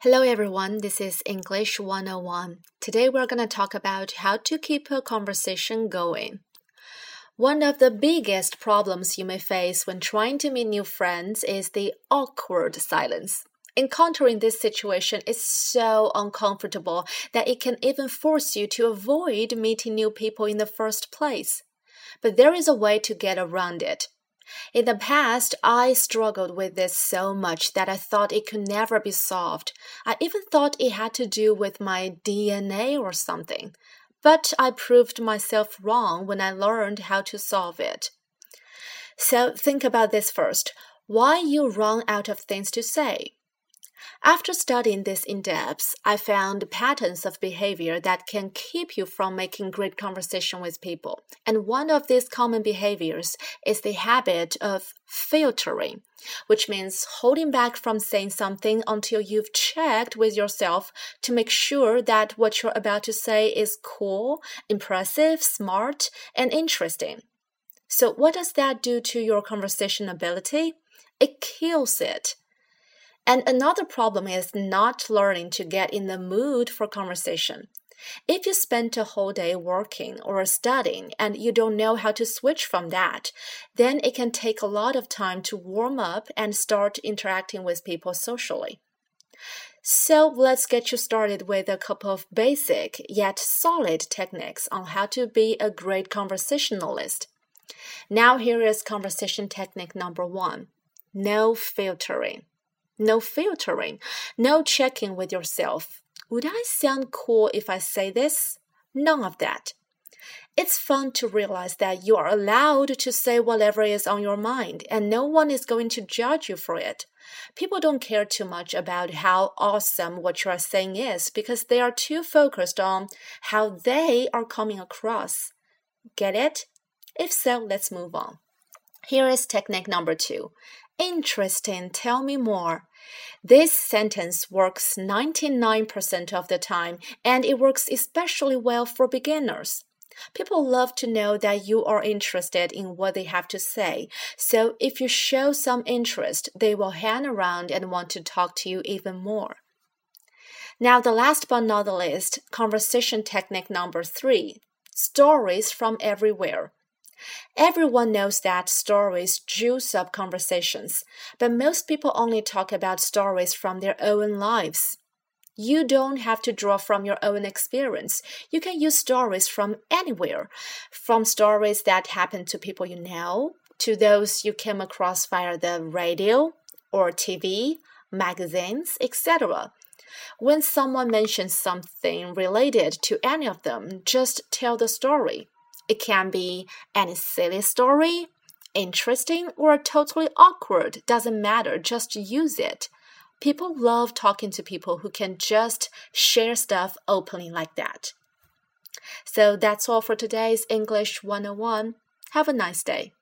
Hello everyone, this is English 101. Today we're going to talk about how to keep a conversation going. One of the biggest problems you may face when trying to meet new friends is the awkward silence. Encountering this situation is so uncomfortable that it can even force you to avoid meeting new people in the first place. But there is a way to get around it. In the past, I struggled with this so much that I thought it could never be solved. I even thought it had to do with my DNA or something. But I proved myself wrong when I learned how to solve it. So think about this first. Why you run out of things to say? After studying this in depth, I found patterns of behavior that can keep you from making great conversation with people. And one of these common behaviors is the habit of filtering, which means holding back from saying something until you've checked with yourself to make sure that what you're about to say is cool, impressive, smart, and interesting. So, what does that do to your conversation ability? It kills it. And another problem is not learning to get in the mood for conversation. If you spend a whole day working or studying and you don't know how to switch from that, then it can take a lot of time to warm up and start interacting with people socially. So let's get you started with a couple of basic yet solid techniques on how to be a great conversationalist. Now, here is conversation technique number one no filtering no filtering, no checking with yourself. Would I sound cool if I say this? None of that. It's fun to realize that you are allowed to say whatever is on your mind and no one is going to judge you for it. People don't care too much about how awesome what you are saying is because they are too focused on how they are coming across. Get it? If so, let's move on. Here is technique number two Interesting, tell me more. This sentence works 99% of the time, and it works especially well for beginners. People love to know that you are interested in what they have to say. So if you show some interest, they will hang around and want to talk to you even more. Now, the last but not the least, conversation technique number three stories from everywhere. Everyone knows that stories juice up conversations, but most people only talk about stories from their own lives. You don't have to draw from your own experience. You can use stories from anywhere, from stories that happen to people you know, to those you came across via the radio or TV, magazines, etc. When someone mentions something related to any of them, just tell the story. It can be any silly story, interesting, or totally awkward. Doesn't matter, just use it. People love talking to people who can just share stuff openly like that. So that's all for today's English 101. Have a nice day.